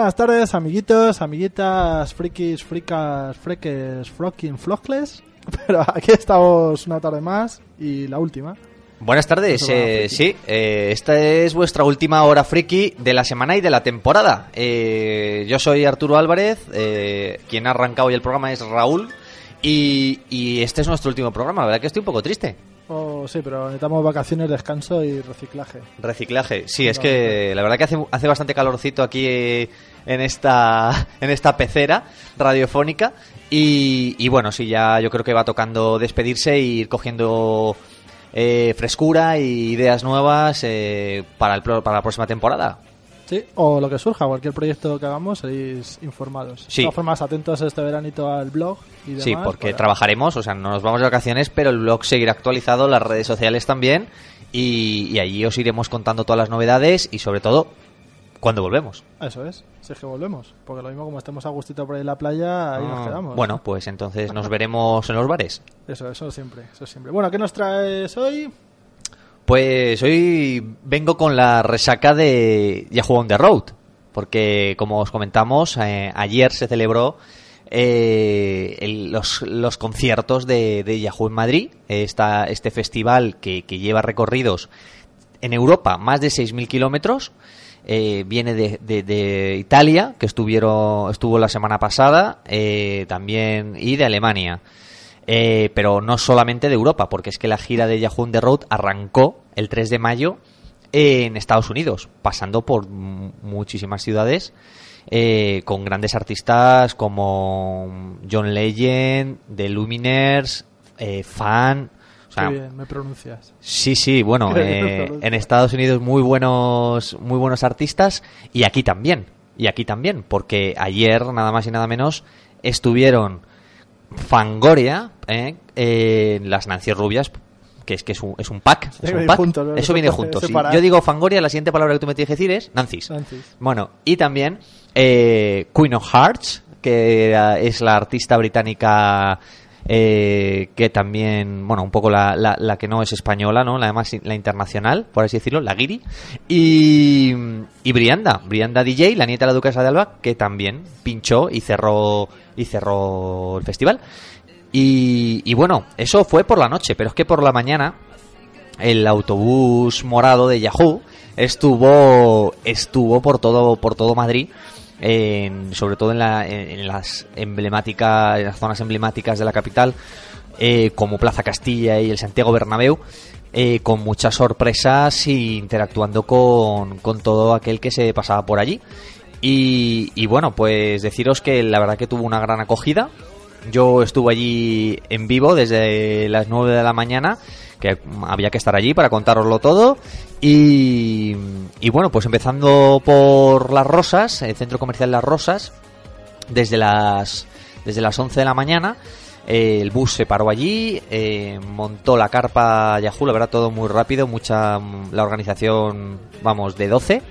Buenas tardes, amiguitos, amiguitas, frikis, fricas, freques, frocking, flockless. Pero aquí estamos una tarde más y la última. Buenas tardes, eh, sí, eh, esta es vuestra última hora friki de la semana y de la temporada. Eh, yo soy Arturo Álvarez, eh, quien ha arrancado hoy el programa es Raúl y, y este es nuestro último programa, la verdad que estoy un poco triste. Oh, sí, pero necesitamos vacaciones, descanso y reciclaje. Reciclaje, sí, es que la verdad que hace, hace bastante calorcito aquí en esta, en esta pecera radiofónica y, y bueno, sí, ya yo creo que va tocando despedirse e ir cogiendo eh, frescura y ideas nuevas eh, para, el, para la próxima temporada. Sí, o lo que surja, cualquier proyecto que hagamos, seréis informados. Sí. De todas formas, atentos este veranito al blog y demás. Sí, porque para- trabajaremos, o sea, no nos vamos de vacaciones, pero el blog seguirá actualizado, las redes sociales también, y, y allí os iremos contando todas las novedades y sobre todo cuando volvemos. Eso es, si es que volvemos. Porque lo mismo como estemos a gustito por ahí en la playa, ahí nos Ah, quedamos. Bueno, pues entonces nos veremos en los bares. Eso, eso siempre, eso siempre. Bueno, ¿qué nos traes hoy? Pues hoy vengo con la resaca de Yahoo on the Road, porque como os comentamos, eh, ayer se celebró eh, el- los, los conciertos de, de Yahoo en Madrid, esta, este festival que, que lleva recorridos en Europa más de 6.000 kilómetros. Eh, viene de, de- Italia, que estuvieron, estuvo la semana pasada, eh, también, y de Alemania. Eh, pero no solamente de Europa, porque es que la gira de Yahoo on the Road arrancó el 3 de mayo en Estados Unidos, pasando por muchísimas ciudades con grandes artistas como John Legend, The Luminaires, eh, Fan. O sea, Qué bien, me pronuncias. Sí, sí, bueno, eh, en Estados Unidos muy buenos, muy buenos artistas y aquí también, y aquí también, porque ayer nada más y nada menos estuvieron Fangoria, eh, en las Nancy Rubias, que es que es un, es un pack, es que un viene pack. junto, ¿no? eso viene junto. Yo digo Fangoria, la siguiente palabra que tú me tienes que decir es Nancy's. Nancy's. Bueno, y también eh, Queen of Hearts, que es la artista británica eh, que también, bueno, un poco la, la, la que no es española, ¿no? La además la internacional, por así decirlo, la Guiri. Y, y Brianda, Brianda DJ, la nieta de la duquesa de Alba, que también pinchó y cerró, y cerró el festival. Y, y bueno, eso fue por la noche, pero es que por la mañana el autobús morado de Yahoo estuvo estuvo por todo por todo Madrid en- sobre todo en, la- en las emblemáticas en las zonas emblemáticas de la capital eh, como Plaza Castilla y el Santiago Bernabéu eh, con muchas sorpresas y interactuando con, con todo aquel que se pasaba por allí y, y bueno pues deciros que la verdad que tuvo una gran acogida yo estuve allí en vivo desde las 9 de la mañana, que había que estar allí para contároslo todo. Y, bueno, pues empezando por Las Rosas, el centro comercial Las Rosas, desde las, desde las 11 de la mañana. eh, el bus se paró allí, eh, montó la carpa Yahoo, la verdad todo muy rápido, mucha la organización, vamos, de 12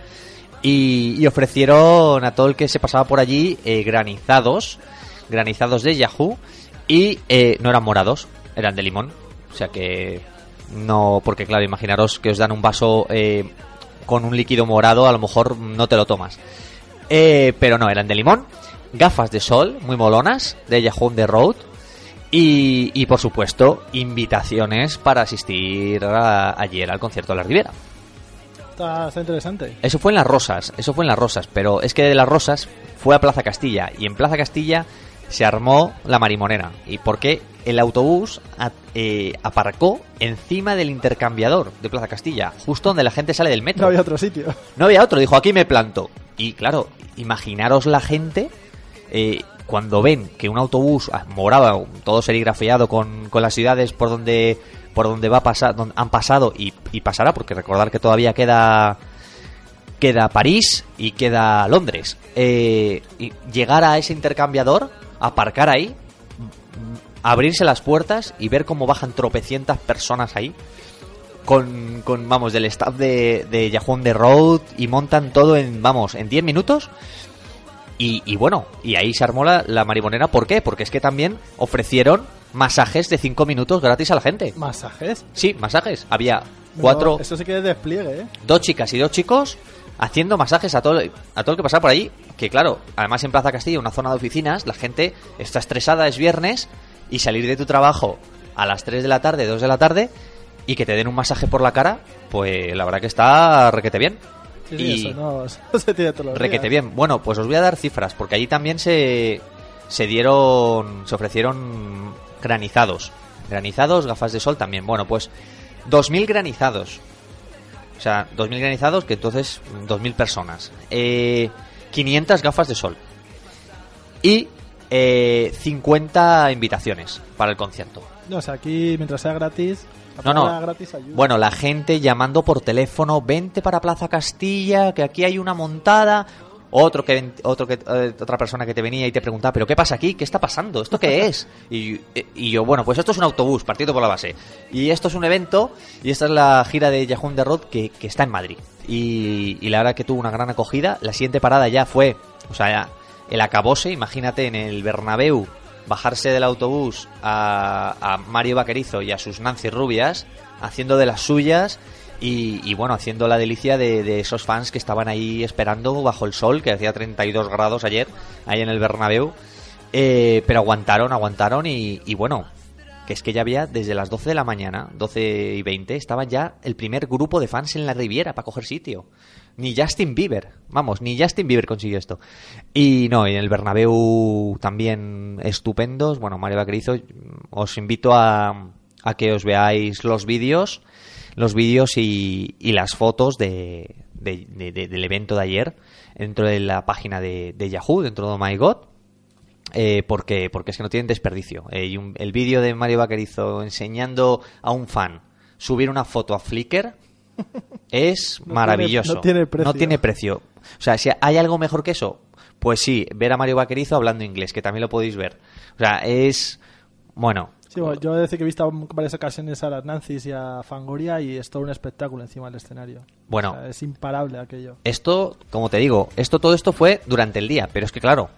y, y ofrecieron a todo el que se pasaba por allí eh, granizados, granizados de Yahoo y no eran morados, eran de limón, o sea que no, porque claro, imaginaros que os dan un vaso eh, con un líquido morado, a lo mejor no te lo tomas. Eh, pero no, eran de limón, gafas de sol, muy molonas, de Yahoo on the Road. Y, y por supuesto, invitaciones para asistir a- ayer al concierto de la Ribera. Está, está interesante. Eso fue en Las Rosas, eso fue en Las Rosas, pero es que de Las Rosas fue a Plaza Castilla y en Plaza Castilla se armó la marimonera. ¿Y por qué? El autobús a- eh, aparcó encima del intercambiador de Plaza Castilla, justo donde la gente sale del metro. No había otro sitio. No había otro, dijo aquí me planto. Y claro, imaginaros la gente eh, cuando ven que un autobús morado, todo serigrafiado con, con las ciudades por donde por donde va a pasar, donde han pasado y, y pasará, porque recordar que todavía queda queda París y queda Londres. Eh, y llegar a ese intercambiador, aparcar ahí, abrirse las puertas y ver cómo bajan tropecientas personas ahí con, con vamos, del staff de, de Yahoo on the Road y montan todo en, vamos, en 10 minutos. Y, y bueno, y ahí se armó la, la marimonera. ¿Por qué? Porque es que también ofrecieron masajes de 5 minutos gratis a la gente. ¿Masajes? Sí, masajes. Había No, cuatro, eso sí que es despliegue, ¿eh? dos chicas y dos chicos haciendo masajes a todo, a todo el que pasaba por allí. Que claro, además en Plaza Castilla, una zona de oficinas, la gente está estresada, es viernes, y salir de tu trabajo a las 3 de la tarde, 2 de la tarde, y que te den un masaje por la cara, pues la verdad que está requete bien. Sí, y eso no eso se tiene todos los requete días. bien. Bueno, pues os voy a dar cifras, porque allí también se, se dieron, se ofrecieron granizados. Granizados, gafas de sol también. Bueno, pues 2.000 granizados. O sea, 2.000 granizados, que entonces 2.000 personas. Eh, 500 gafas de sol. Y eh, 50 invitaciones para el concierto. No, o sea, aquí mientras sea gratis. No, no. gratis ayuda. Bueno, la gente llamando por teléfono, vente para Plaza Castilla, que aquí hay una montada. Otro que, otro que eh, otra persona que te venía y te preguntaba, pero qué pasa aquí, qué está pasando, esto qué es. Y, eh, y yo, bueno, pues esto es un autobús partido por la base. Y esto es un evento y esta es la gira de Yahoo the Road que, que está en Madrid. Y, y la verdad que tuvo una gran acogida. La siguiente parada ya fue, o sea, ya el acabose, imagínate en el Bernabéu bajarse del autobús a, a Mario Vaquerizo y a sus Nancy Rubias haciendo de las suyas y, bueno, haciendo la delicia de, de esos fans que estaban ahí esperando bajo el sol, que hacía 32 grados ayer, ahí en el Bernabéu. Eh, pero aguantaron, aguantaron y, y bueno, que es que ya había desde las 12 de la mañana, 12 y 20, estaba ya el primer grupo de fans en la Riviera para coger sitio. Ni Justin Bieber, vamos, ni Justin Bieber consiguió esto. Y no, en el Bernabéu también estupendos. Bueno, Mario Vaquerizo, os invito a, a que os veáis los vídeos, los vídeos y, y las fotos de, de- de- de- del evento de ayer dentro de la página de, Yahoo, dentro de My God. Eh, porque, porque es que no tienen desperdicio. Eh, y un- el vídeo de Mario Vaquerizo enseñando a un fan subir una foto a Flickr es No maravilloso. tiene- no tiene precio. No tiene precio. O sea, si hay algo mejor que eso, pues sí, ver a Mario Vaquerizo hablando inglés, que también lo podéis ver. O sea, es. Bueno. Sí, bueno, yo he de decir que he visto en varias ocasiones a las Nancy's y a Fangoria y es todo un espectáculo encima del escenario. Bueno. O sea, es imparable aquello. Esto, como te digo, esto todo esto fue durante el día, pero es que claro,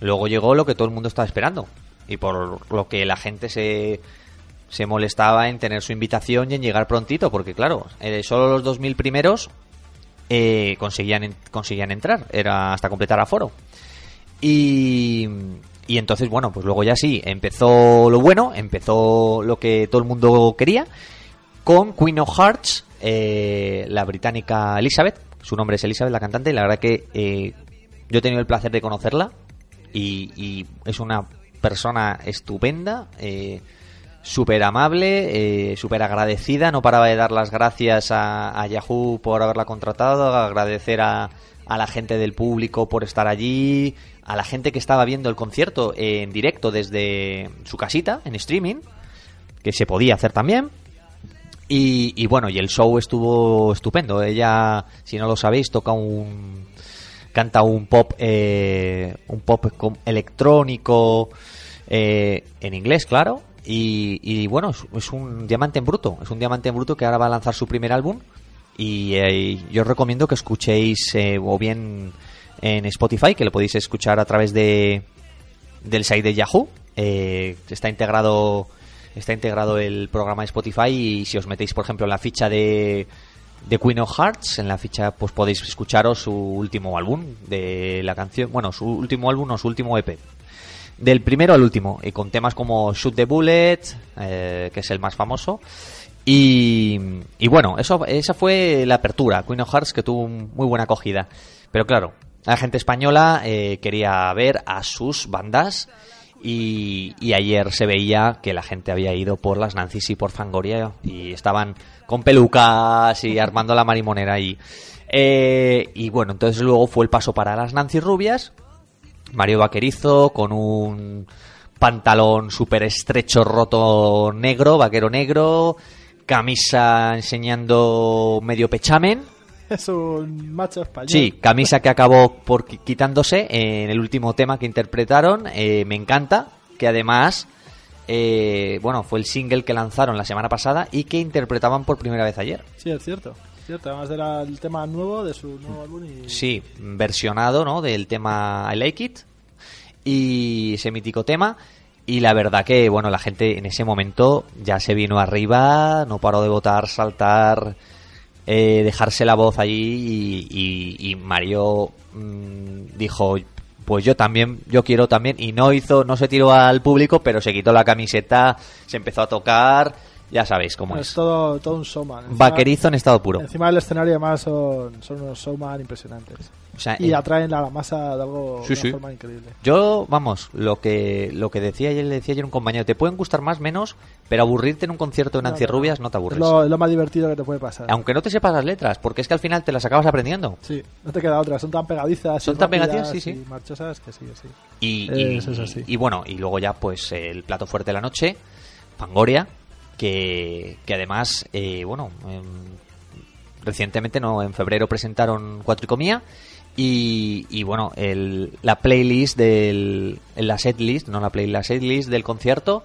luego llegó lo que todo el mundo estaba esperando y por lo que la gente se se molestaba en tener su invitación y en llegar prontito, porque claro, eh, solo los 2000 primeros eh, conseguían conseguían entrar, era hasta completar aforo. Y y entonces, bueno, pues luego ya sí, empezó lo bueno, empezó lo que todo el mundo quería, con Queen of Hearts eh, la británica Elizabeth. Su nombre es Elizabeth, la cantante, y la verdad que eh, yo he tenido el placer de conocerla y, y es una persona estupenda, eh, súper amable, eh, súper agradecida, no paraba de dar las gracias a, Yahoo por haberla contratado, agradecer a, la gente del público por estar allí, a la gente que estaba viendo el concierto en directo desde su casita, en streaming, que se podía hacer también. Y, y bueno, y el show estuvo estupendo. Ella, si no lo sabéis, toca un. canta un pop. eh, un pop electrónico. eh, en inglés, claro. Y, y bueno, es, un diamante en bruto. Es un diamante en bruto que ahora va a lanzar su primer álbum. Y eh, yo os recomiendo que escuchéis eh, o bien en Spotify, que lo podéis escuchar a través de del site de Yahoo. Eh, está integrado está integrado el programa de Spotify y si os metéis, por ejemplo, en la ficha de, de Queen of Hearts, en la ficha pues podéis escucharos su último álbum de la canción, bueno, su último álbum o su último EP. Del primero al último, y con temas como Shoot the Bullet, eh, que es el más famoso. Y, y bueno, eso, esa fue la apertura, Queen of Hearts, que tuvo muy buena acogida. Pero claro, la gente española eh, quería ver a sus bandas y, y ayer se veía que la gente había ido por las Nancy's y por Fangoria y estaban con pelucas y armando la marimonera ahí. Eh, y bueno, entonces luego fue el paso para las Nancy rubias, Mario Vaquerizo con un pantalón súper estrecho, roto negro, vaquero negro, camisa enseñando medio pechamen. Es un macho español. Sí, camisa que acabó por qui- quitándose en el último tema que interpretaron. eh, me encanta, que además, eh, bueno, fue el single que lanzaron la semana pasada y que interpretaban por primera vez ayer. Sí, es cierto. Cierto, además era el tema nuevo de su nuevo álbum. Sí, versionado, ¿no? Del tema I Like It y ese mítico tema. Y la verdad que, bueno, la gente en ese momento ya se vino arriba, no paró de votar, saltar, eh, dejarse la voz allí y, Mario mm, dijo, pues yo también, yo quiero también, y no hizo, no se tiró al público, pero se quitó la camiseta, se empezó a tocar, ya sabéis cómo Es es. todo, todo un showman. Encima- Vaquerizo en estado puro. Encima del escenario además son, son unos showman impresionantes. O sea, Y en- atraen a la masa de algo Sí, de una sí. forma increíble. Yo, vamos, lo que lo que decía ayer, le decía ayer un compañero, te pueden gustar más, menos, pero aburrirte en un concierto de Nancy No, no, Rubias no te Es aburres. lo, es lo más divertido que te puede pasar. Aunque no te sepas las letras, porque es que al final te las acabas aprendiendo. Sí, no te queda otra. Son tan pegadizas. y Son tan pegadizas, sí, sí. Y marchosas que sí, sí. Y, y- Eso es así. y bueno, y luego ya pues el plato fuerte de la noche, Fangoria, que, que además, eh, bueno, em, recientemente, no, en febrero presentaron Cuatro y Comía y, bueno, el, la playlist del, la setlist, no la playlist, la setlist del concierto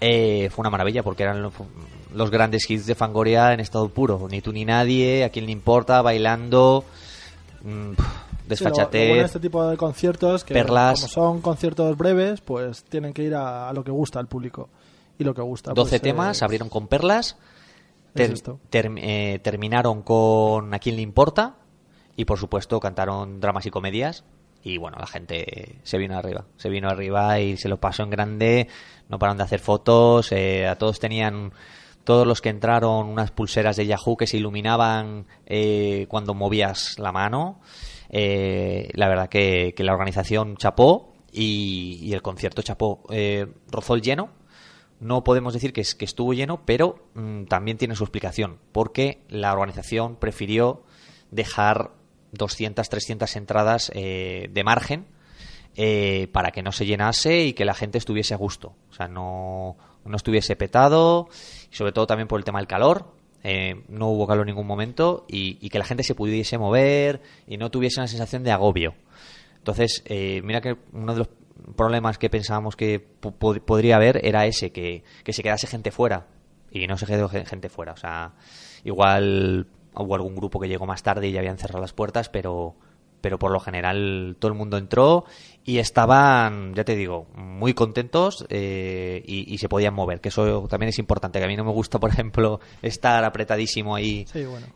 eh, fue una maravilla porque eran los, los grandes hits de Fangoria en estado puro, ni tú ni nadie, a quien le importa, bailando, mm, pf, Sí, lo- lo desfachatez. bueno este tipo de conciertos que perlas. como son conciertos breves, pues tienen que ir a, a lo que gusta al público. Y lo que gusta. 12 pues, temas, eh, abrieron con perlas, ter- ter- eh, terminaron con A quién le importa y por supuesto cantaron dramas y comedias y bueno, la gente se vino arriba, se vino arriba y se lo pasó en grande, no pararon de hacer fotos, eh, a todos tenían, todos los que entraron unas pulseras de Yahoo que se iluminaban eh, cuando movías la mano, Eh, la verdad que, que la organización chapó y, y el concierto chapó, eh, rozó el lleno, no podemos decir que, es, que estuvo lleno, pero mm, también tiene su explicación, porque la organización prefirió dejar 200, 300 entradas eh, de margen eh, para que no se llenase y que la gente estuviese a gusto. O sea, no, no estuviese petado, sobre todo también por el tema del calor. eh, no hubo calor en ningún momento y, y que la gente se pudiese mover y no tuviese una sensación de agobio. Entonces, eh, mira que uno de los problemas que pensábamos que po- pod- podría haber era ese, que, que se quedase gente fuera. Y no se quedó gen- gente fuera. O sea, igual hubo algún grupo que llegó más tarde y ya habían cerrado las puertas, pero, pero por lo general todo el mundo entró y estaban, ya te digo, muy contentos eh, y, y se podían mover, que eso también es importante, que a mí no me gusta, por ejemplo, estar apretadísimo ahí Sí, bueno.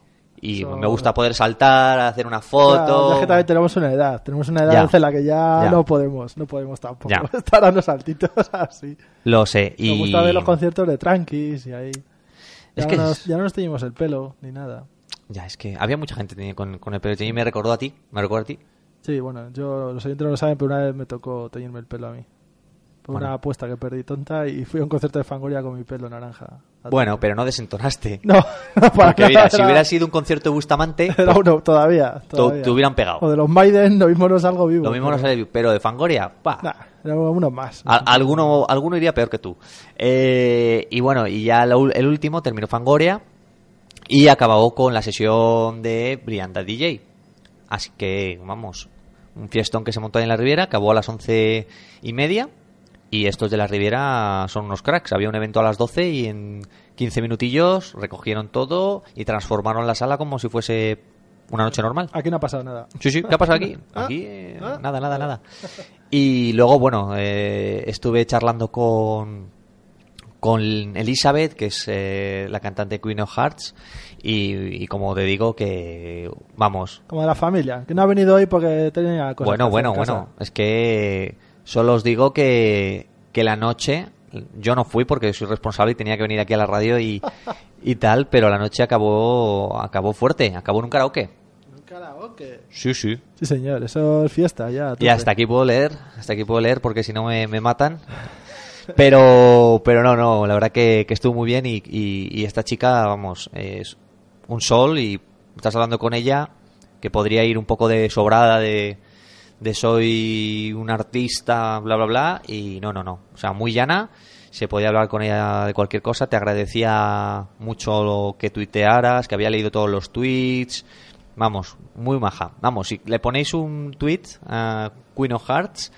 Y me gusta poder saltar, hacer una foto. ya es que también tenemos una edad. Tenemos una edad Ya. en la que ya, Ya. no podemos. No podemos tampoco Ya. estar dando saltitos así. Lo sé. Me Y... gusta ver los conciertos de tranquis y ahí. Ya, Es que no nos, es- ya no nos teñimos el pelo ni nada. Ya, es que había mucha gente con, con el pelo teñido y me recordó a ti. Me recordó a ti. Sí, bueno, yo los oyentes no lo saben, pero una vez me tocó teñirme el pelo a mí. Por Bueno. una apuesta que perdí tonta y fui a un concierto de Fangoria con mi pelo naranja. Bueno, pero no desentonaste. No, no para Porque mira, si era- hubiera sido un concierto de Bustamante, Era pues, uno, todavía. to- todavía. te hubieran pegado. O de los Maiden, lo mismo no salgo vivo. Lo mismo no sale, pero de Fangoria, pa. Nah, era uno más. A- alguno, alguno iría peor que tú. Eh, y bueno, y ya ul- el último terminó Fangoria y acabó con la sesión de Brianda DJ. Así que, vamos, un fiestón que se montó ahí en la Riviera, acabó a las once y media. Y estos de la Riviera son unos cracks. Había un evento a las 12 y en 15 minutillos recogieron todo y transformaron la sala como si fuese una noche normal. Aquí no ha pasado nada. Sí, sí, ¿qué ha pasado aquí? Ah, Aquí eh, ah. nada, nada, nada. Y luego, bueno, eh, estuve charlando con, con Elizabeth, que es eh, la cantante Queen of Hearts, y, y como te digo que, vamos, Como de la familia. Que no ha venido hoy porque tenía cosas. bueno, que hacer bueno, en casa. bueno, es que solo os digo que, que la noche, yo no fui porque soy responsable y tenía que venir aquí a la radio y, y tal, pero la noche acabó, acabó fuerte, acabó en un karaoke. Un karaoke. Sí, sí. Sí, señor, eso es fiesta ya. Y hasta aquí puedo leer, hasta aquí puedo leer porque si no me, me matan. Pero, pero no, no, la verdad que, que estuvo muy bien y, y- y esta chica, vamos, es un sol y estás hablando con ella que podría ir un poco de sobrada de, de soy un artista, bla, bla, bla, y no, no, no. O sea, muy llana, se podía hablar con ella de cualquier cosa, te agradecía mucho lo que tuitearas, que había leído todos los tweets, vamos, muy maja. Vamos, si le ponéis un tweet a Queen of Hearts,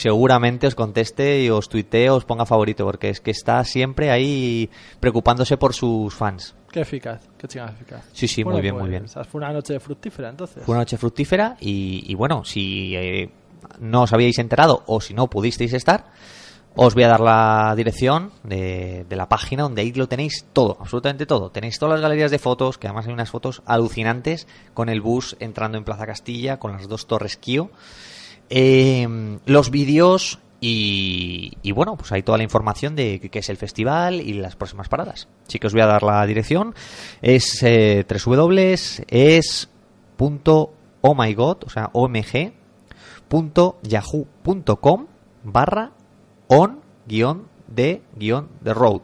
seguramente os conteste y os tuitee, os ponga favorito, porque es que está siempre ahí preocupándose por sus fans. Qué eficaz, qué chingada eficaz. Sí, sí, muy bien, muy bien. esa Fue una noche fructífera entonces. Fue una noche fructífera y, y bueno, si eh, no os habíais enterado o si no pudisteis estar, os voy a dar la dirección de, de la página donde ahí lo tenéis todo, absolutamente todo. Tenéis todas las galerías de fotos, que además hay unas fotos alucinantes con el bus entrando en Plaza Castilla, con las dos torres Kio. Eh, los vídeos y, bueno, pues hay toda la información de qué es el festival y las próximas paradas. Así que os voy a dar la dirección. Es eh, www.es.ohmygod, o sea, omg.yahoo.com barra on guion de guion de road.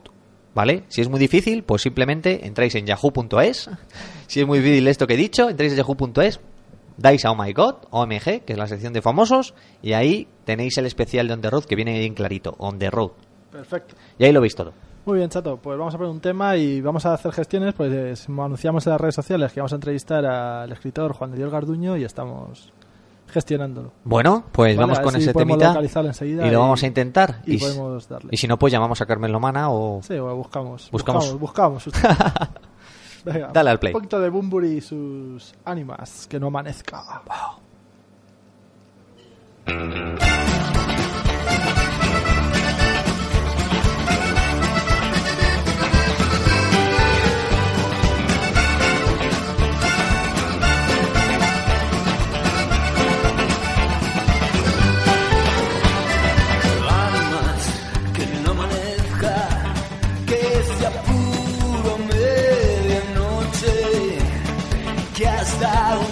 ¿Vale? Si es muy difícil, pues simplemente entráis en yahoo.es. Si es muy difícil esto que he dicho, entráis en yahoo.es, dais a Oh My God, OMG, que es la sección de famosos, y ahí tenéis el especial de On The Road que viene bien clarito, On The Road. Perfecto. Y ahí lo veis todo. Muy bien, chato. Pues vamos a poner un tema y vamos a hacer gestiones. Pues eh, anunciamos en las redes sociales que vamos a entrevistar al escritor Juan de Dios Garduño y estamos gestionándolo. Bueno, pues Vale, vamos con si ese temita y lo vamos a intentar. y darle. si no, pues llamamos a Carmen Lomana o... Sí, buscamos. Buscamos. Buscamos. buscamos. Venga, Dale al play. Un poquito de Bumburi y sus ánimas. Que no amanezca. Almas que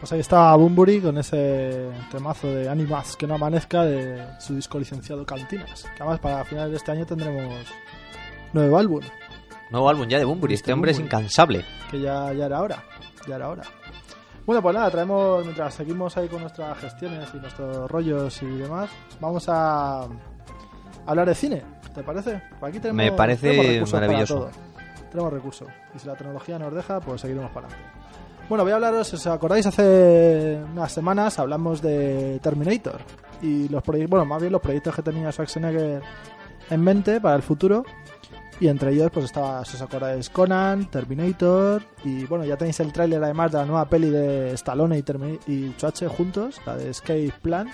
Pues ahí está Bumburi con ese temazo de Animas que no amanezca de su disco licenciado Cantinas. Que además para finales de este año tendremos nuevo álbum, Nuevo álbum ya de Bunbury. Este Este hombre es incansable. que ya, ya era hora. Ya era hora. Bueno, pues nada, traemos, mientras seguimos ahí con nuestras gestiones y nuestros rollos y demás, vamos a hablar de cine. ¿Te parece? Por aquí tenemos, Me parece tenemos recursos para maravilloso. todo. Tenemos recursos. Y si la tecnología nos deja, pues seguiremos para adelante. Bueno, voy a hablaros, os acordáis, hace unas semanas hablamos de Terminator. Y los proyectos, bueno, más bien los proyectos que tenía Schwarzenegger en mente para el futuro. Y entre ellos, pues estaba, si os acordáis, Conan, Terminator. Y bueno, ya tenéis el tráiler además de la nueva peli de Stallone y, Termi- y Schwarze juntos, la de Escape Plan.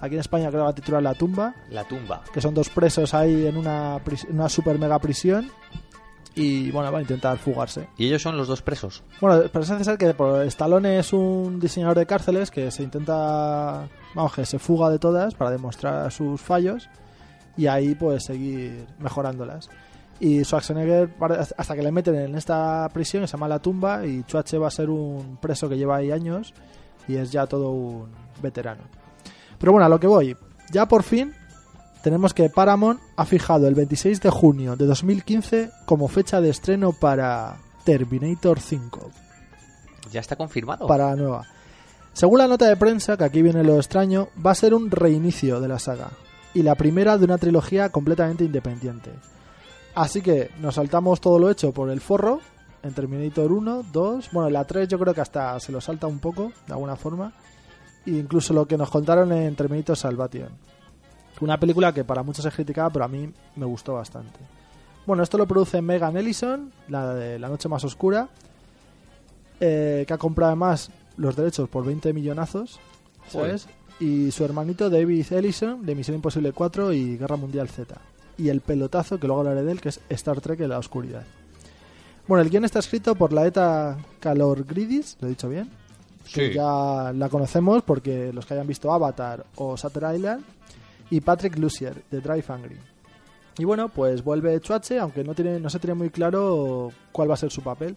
Aquí en España creo que va a titular La Tumba La tumba. que son dos presos ahí en una, en una super mega prisión y bueno, van a intentar fugarse. Y ellos son los dos presos. Bueno, parece ser que por Stallone es un diseñador de cárceles que se intenta, vamos, que se fuga de todas para demostrar sus fallos y ahí pues seguir mejorándolas. Y Schwarzenegger, hasta que le meten en esta prisión, que se llama La Tumba, y Schwarze va a ser un preso que lleva ahí años y es ya todo un veterano. Pero bueno, a lo que voy. Ya por fin tenemos que Paramount ha fijado el 26 de junio de 2015 como fecha de estreno para Terminator 5, Ya está confirmado. para la nueva. Según la nota de prensa, que aquí viene lo extraño, va a ser un reinicio de la saga y la primera de una trilogía completamente independiente. Así que nos saltamos todo lo hecho por el forro en Terminator 1, 2, bueno, en la 3 yo creo que hasta se lo salta un poco, de alguna forma, e incluso lo que nos contaron en Terminator Salvation. Una película que para muchos es criticada, pero a mí me gustó bastante. Bueno, esto lo produce Megan Ellison, la de La Noche Más Oscura, eh, que ha comprado además los derechos por 20 millonazos, ¿sabes? Y su hermanito David Ellison, de Misión Imposible 4 y Guerra Mundial Z. Y el pelotazo, que luego hablaré de él, que es Star Trek en la oscuridad. Bueno, el guion está escrito por la ETA Calorgridis, lo he dicho bien, que Sí. ya la conocemos porque los que hayan visto Avatar o Shutter Island, y Patrick Lucier, de Drive Angry. Y bueno, pues vuelve Chuache, aunque no, tiene, no se tiene muy claro cuál va a ser su papel.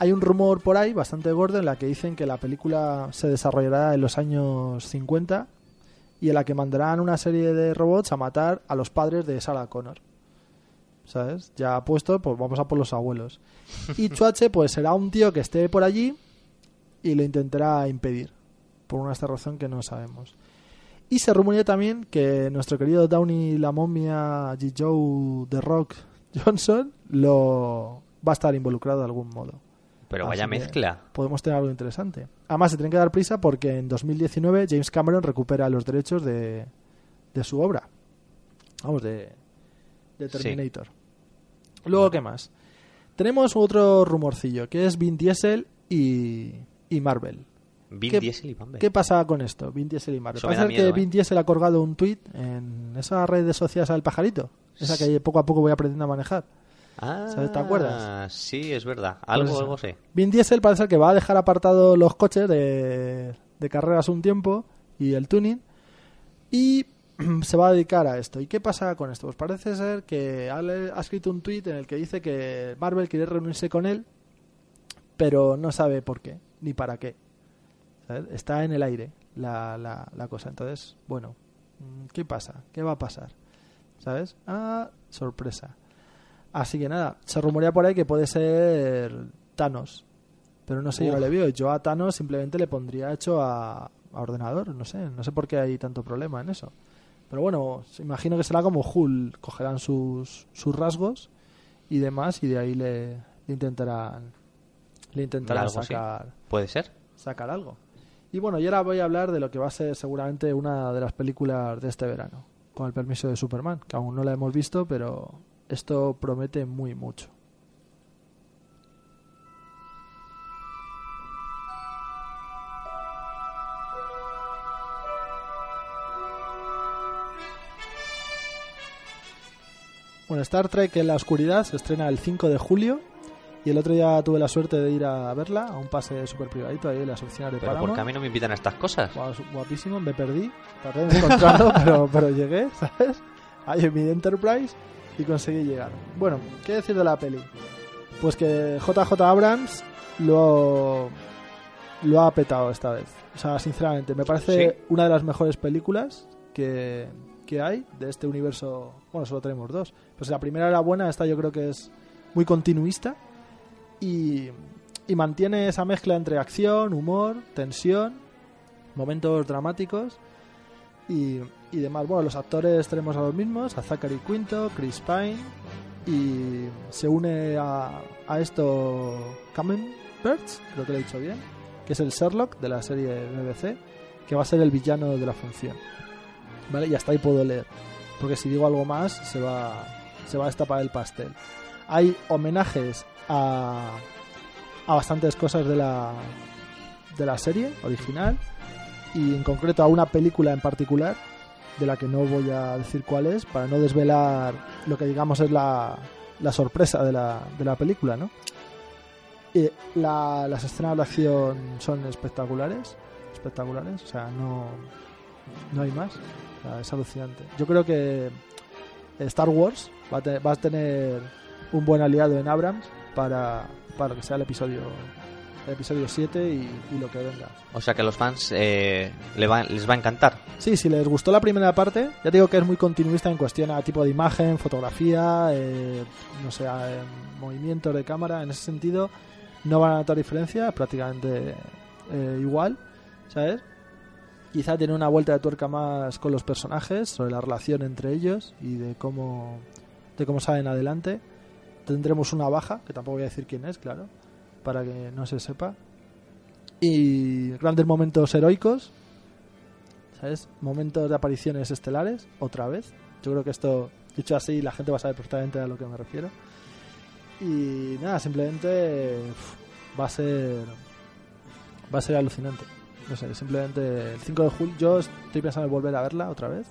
Hay un rumor por ahí bastante gordo en la que dicen que la película se desarrollará en los años 50 y en la que mandarán una serie de robots a matar a los padres de Sarah Connor. ¿Sabes? Ya puesto, pues vamos a por los abuelos. Y Chuache, pues será un tío que esté por allí y lo intentará impedir, por una esta razón que no sabemos. Y se rumorea también que nuestro querido Downey la momia G. Joe The Rock Johnson lo va a estar involucrado de algún modo. Pero Así vaya mezcla. Podemos tener algo interesante. Además, se tienen que dar prisa porque en 2019 James Cameron recupera los derechos de, de su obra. Vamos, de, de Sí. Terminator. Luego, ¿qué más? Tenemos otro rumorcillo, que es Vin Diesel y, y Marvel. Vin ¿Qué- Diesel y. ¿Qué pasa con esto? Vin Diesel y Parece da que miedo, ¿eh? Vin Diesel ha colgado un tweet en esa red de sociales al pajarito. Esa que poco a poco voy aprendiendo a manejar. Ah, ¿Sabes? ¿Te acuerdas? Sí, es verdad. Algo, Pues algo sé. Vin Diesel parece que va a dejar apartado los coches de, de carreras un tiempo y el tuning y se va a dedicar a esto. ¿Y qué pasa con esto? Pues parece ser que ha, ha escrito un tweet en el que dice que Marvel quiere reunirse con él, pero no sabe por qué ni para qué. ¿Sabes? Está en el aire la, la, la cosa. Entonces, bueno, mm, ¿qué pasa? ¿Qué va a pasar? ¿Sabes? Ah, sorpresa. Así que nada, se rumorea por ahí que puede ser Thanos. Pero no sé, yo no le veo. Yo a Thanos simplemente le pondría hecho a, a ordenador. No sé, no sé por qué hay tanto problema en eso. Pero bueno, imagino que será como Hulk. Cogerán sus, sus rasgos y demás y de ahí le, le intentarán, le intentarán sacar, ¿Puede ser? sacar algo. Y bueno, y ahora voy a hablar de lo que va a ser seguramente una de las películas de este verano, con el permiso de Superman, que aún no la hemos visto, pero esto promete muy mucho. Bueno, Star Trek en la oscuridad se estrena el 5 de julio y el otro día tuve la suerte de ir a verla a un pase súper privadito ahí en las oficinas de Pero Paramount. porque a mí no me invitan a estas cosas. Guapísimo, me perdí, tardé en encontrarlo, pero, pero llegué, ¿sabes? Ahí en mi Enterprise y conseguí llegar. Bueno, ¿qué decir de la peli? Pues que JJ Abrams lo, lo ha petado esta vez. O sea, sinceramente, me parece Sí. una de las mejores películas que, que hay de este universo. Bueno, solo tenemos dos. Pues la primera era buena, esta yo creo que es muy continuista y, y mantiene esa mezcla entre acción, humor, tensión, momentos dramáticos y, y demás. Bueno, los actores tenemos a los mismos, a Zachary Quinto, Chris Pine y se une a, a esto Birds, creo que lo he dicho bien, que es el Sherlock de la serie BBC, que va a ser el villano de la función. ¿Vale? Y hasta ahí puedo leer, porque si digo algo más se va, se va a destapar el pastel. Hay homenajes a, a bastantes cosas de la, de la serie original y en concreto a una película en particular de la que no voy a decir cuál es para no desvelar lo que digamos es la, la sorpresa de la, de la película, ¿no? Y la- las escenas de acción son espectaculares, espectaculares, o sea, no, no hay más, es alucinante. Yo creo que Star Wars va a, te- va a tener un buen aliado en Abrams para, para que sea el episodio el episodio 7 y, y lo que venga. O sea que a los fans eh, le va- les va a encantar. Sí, si les gustó la primera parte, ya digo que es muy continuista en cuestión a tipo de imagen, fotografía, eh, no sé, eh, movimientos de cámara. En ese sentido, no van a notar diferencia, prácticamente eh, igual, ¿sabes? Quizá tiene una vuelta de tuerca más con los personajes, sobre la relación entre ellos y de cómo, de cómo salen adelante. Tendremos una baja, que tampoco voy a decir quién es, claro, para que no se sepa. Y grandes momentos heroicos, ¿sabes? Momentos de apariciones estelares, otra vez. Yo creo que esto, dicho así, la gente va a saber perfectamente a lo que me refiero. Y nada, simplemente va a ser va a ser alucinante. No sé, simplemente el 5 de julio yo estoy pensando en volver a verla otra vez.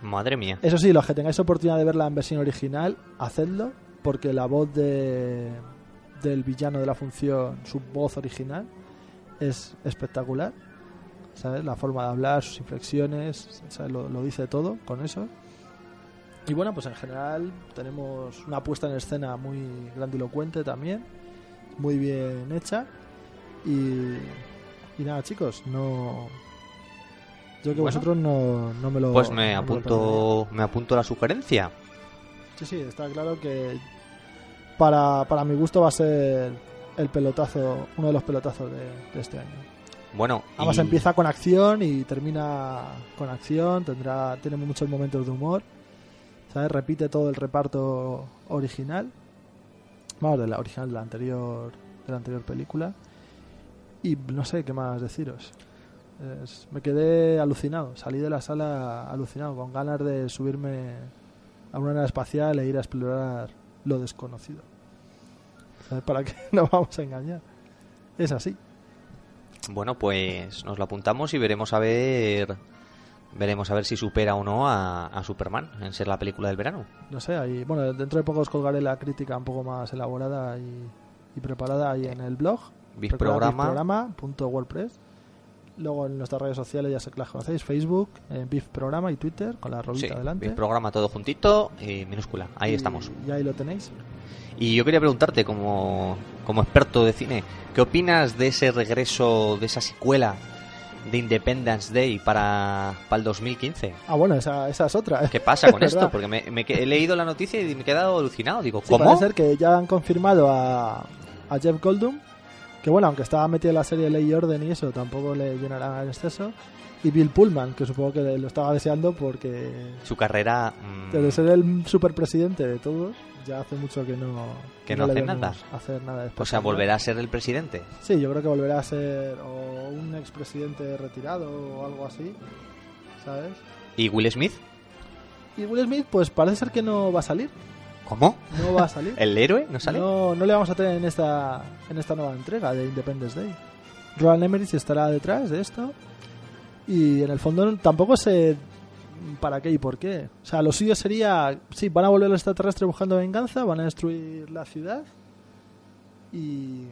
Madre mía. Eso sí, los que tengáis oportunidad de verla en versión original, hacedlo, porque la voz de, del villano de la función, su voz original, es espectacular. ¿Sabes? La forma de hablar, sus inflexiones, ¿sabes? Lo, lo dice todo con eso. Y bueno, pues en general tenemos una puesta en escena muy grandilocuente también, muy bien hecha. Y, y nada, chicos, no. Yo que Bueno. vosotros no, no me lo. Pues me no apunto, me apunto la sugerencia. Sí, sí, está claro que para, para mi gusto va a ser el pelotazo, uno de los pelotazos de, de este año. Bueno, Además y- empieza con acción y termina con acción, tendrá tiene muchos momentos de humor. ¿Sabes? Repite todo el reparto original. Vamos, de la original de la anterior de la anterior película. Y no sé qué más deciros. Es- me quedé alucinado, salí de la sala alucinado, con ganas de subirme a una nave espacial e ir a explorar lo desconocido. ¿Para qué nos vamos a engañar? Es así. Bueno, pues nos lo apuntamos y veremos a ver veremos a ver si supera o no a, a Superman en ser la película del verano. No sé, ahí, bueno, dentro de poco os colgaré la crítica un poco más elaborada y, y preparada ahí en el blog. Bifprograma. Luego en nuestras redes sociales ya sé que las conocéis, Facebook, Bif Programa y Twitter, con la Sí, rolita delante. el programa todo juntito y minúscula. Ahí Y- estamos. Y ahí lo tenéis. Y yo quería preguntarte, como, como experto de cine, ¿qué opinas de ese regreso, de esa secuela de Independence Day para, para el 2015? Ah, bueno, esa, esa es otra. ¿eh? ¿Qué pasa con Es esto? Porque me, me he leído la noticia y me he quedado alucinado. Digo, Sí, ¿cómo? parece ser que ya han confirmado a, a Jeff Goldblum, que bueno, aunque estaba metido en la serie Ley y Orden y eso, tampoco le llenará en exceso. Y Bill Pullman, que supongo que lo estaba deseando porque Su carrera... mm, Desde ser el superpresidente de todos, ya hace mucho que no, Que no le hace nada. hacer nada de o sea, volverá a ser el presidente. Sí, yo creo que volverá a ser o un expresidente retirado o algo así, ¿sabes? ¿Y Will Smith? Y Will Smith, pues parece ser que no va a salir. ¿Cómo? No va a salir. ¿El héroe no sale? No, no le vamos a tener en esta, en esta nueva entrega de Independence Day. Roland Emmerich estará detrás de esto. Y en el fondo tampoco sé para qué y por qué. O sea, lo suyo sería, sí, van a volver los extraterrestres buscando venganza, van a destruir la ciudad. Y...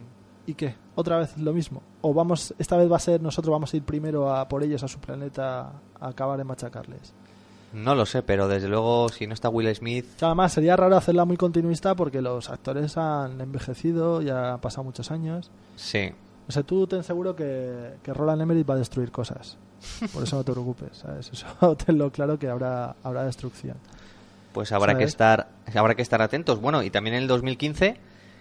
¿Y qué? Otra vez lo mismo. O vamos, esta vez va a ser nosotros vamos a ir primero a por ellos a su planeta a acabar de machacarles. No lo sé, pero desde luego si no está Will Smith... Además, sería raro hacerla muy continuista porque los actores han envejecido, ya han pasado muchos años. Sí. O sea, tú ten seguro que, que Roland Emmerich va a destruir cosas. Por eso no te preocupes, ¿sabes? Eso tenlo claro que habrá, habrá destrucción. Pues habrá que estar habrá que estar atentos. Bueno, y también en el 2015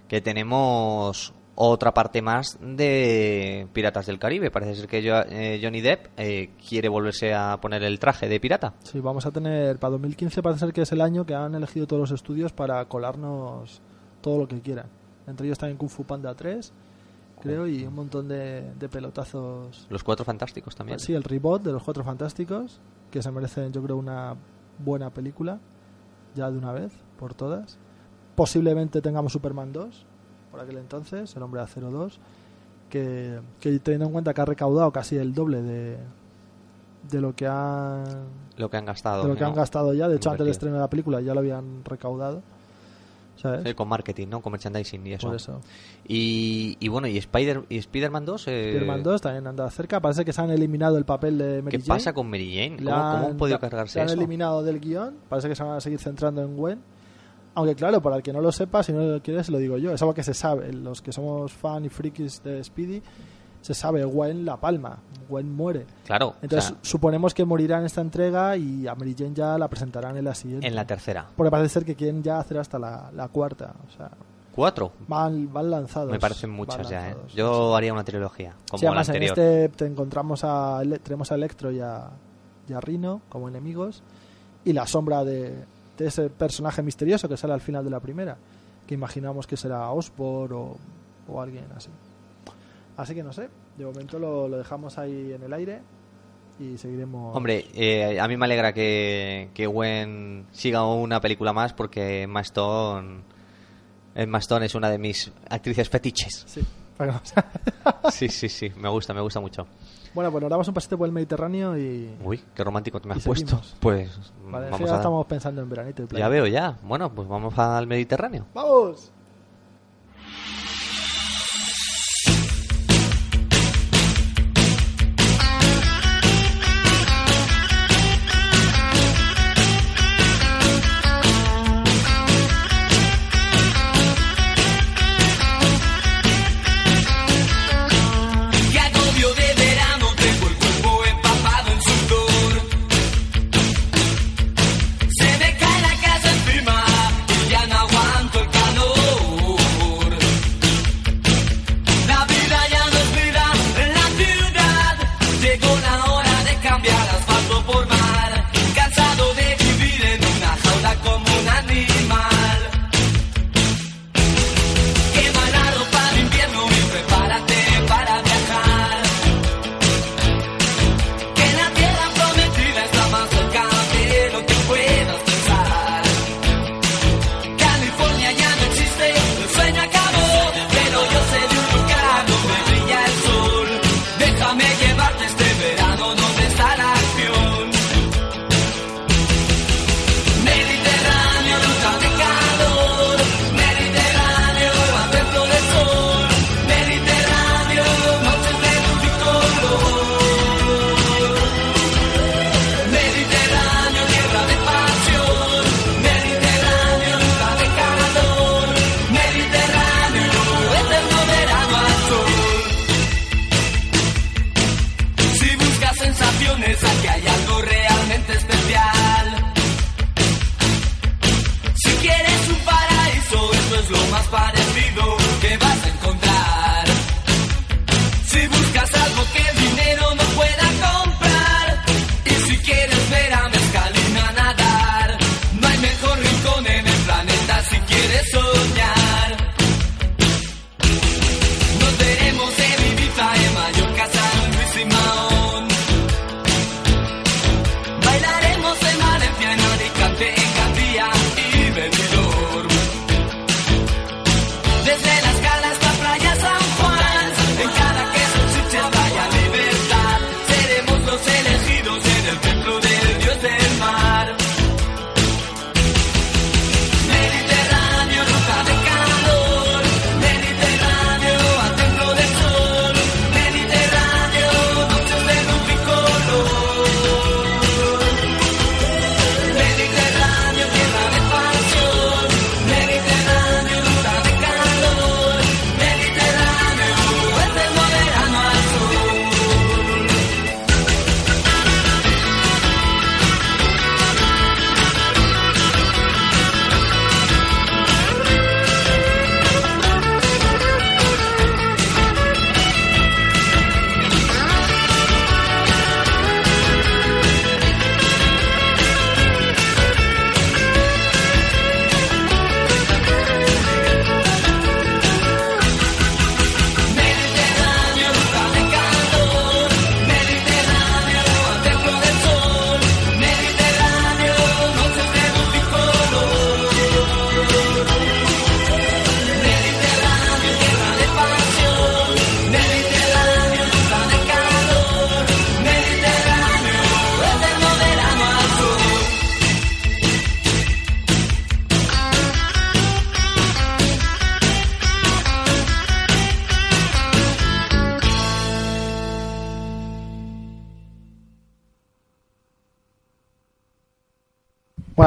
que tenemos otra parte más de Piratas del Caribe. Parece ser que eh, Johnny Depp eh, quiere volverse a poner el traje de pirata. Sí, vamos a tener, para 2015 parece ser que es el año que han elegido todos los estudios para colarnos todo lo que quieran. Entre ellos también Kung Fu Panda 3, creo, y un montón de, de pelotazos. Los Cuatro Fantásticos también. Sí, el reboot de los Cuatro Fantásticos, que se merecen, yo creo, una buena película, ya de una vez, por todas. Posiblemente tengamos Superman 2, por aquel entonces, el Hombre Acero 2, que, que teniendo en cuenta que ha recaudado casi el doble de, de lo que han Lo que han gastado. de lo que ¿no? han gastado ya. De hecho, antes del estreno de la película ya lo habían recaudado. ¿Sabes? Sí, con marketing, ¿no? Con merchandising y eso. Por eso. Y, y bueno, ¿y, Spider, y Spider-Man 2? eh, Spider-Man 2 también anda cerca. Parece que se han eliminado el papel de Mary ¿Qué Jane. pasa con Mary Jane? ¿Cómo, cómo han podido cargarse han eso? eliminado del guion. Parece que se van a seguir centrando en Gwen. Aunque claro, para el que no lo sepa, si no lo quiere, se lo digo yo. Es algo que se sabe. Los que somos fan y frikis de Speedy, se sabe. Gwen la palma. Gwen muere. Claro, Entonces o sea, suponemos que morirá en esta entrega y a Mary Jane ya la presentarán en la siguiente. en la tercera. Porque parece ser que quieren ya hacer hasta la, la cuarta. O sea, ¿Cuatro? van, van lanzados. Me parecen muchas ya, ¿eh? Yo haría una trilogía, como Sí, la además en este te encontramos a tenemos a Electro y a, y a Rino como enemigos y la sombra de ese personaje misterioso que sale al final de la primera que imaginamos que será Osborn o, o alguien así así que no sé de momento lo, lo dejamos ahí en el aire y seguiremos Hombre, eh, a mí me alegra que, que Gwen siga una película más porque Emma Stone es una de mis actrices fetiches. Sí, sí, sí, me gusta, me gusta mucho. Bueno pues nos damos un pasito por el Mediterráneo y Uy, qué romántico te me has puesto. seguimos. Pues vale, vamos ya a... estamos pensando en veranito y playa. Ya veo ya. Bueno, pues vamos al Mediterráneo. vamos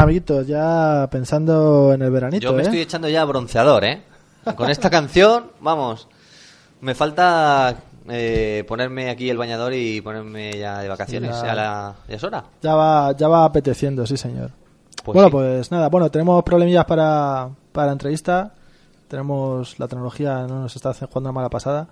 amiguitos, ya pensando en el veranito, Yo me ¿eh? estoy echando ya bronceador, ¿eh? Con esta canción, vamos. Me falta eh, ponerme aquí el bañador y ponerme ya de vacaciones. Ya. Ya, la, ya es hora. Ya va, ya va apeteciendo, sí, señor. Pues bueno, sí. pues nada, bueno, tenemos problemillas para, para la entrevista. Tenemos la tecnología, no nos está jugando una mala pasada.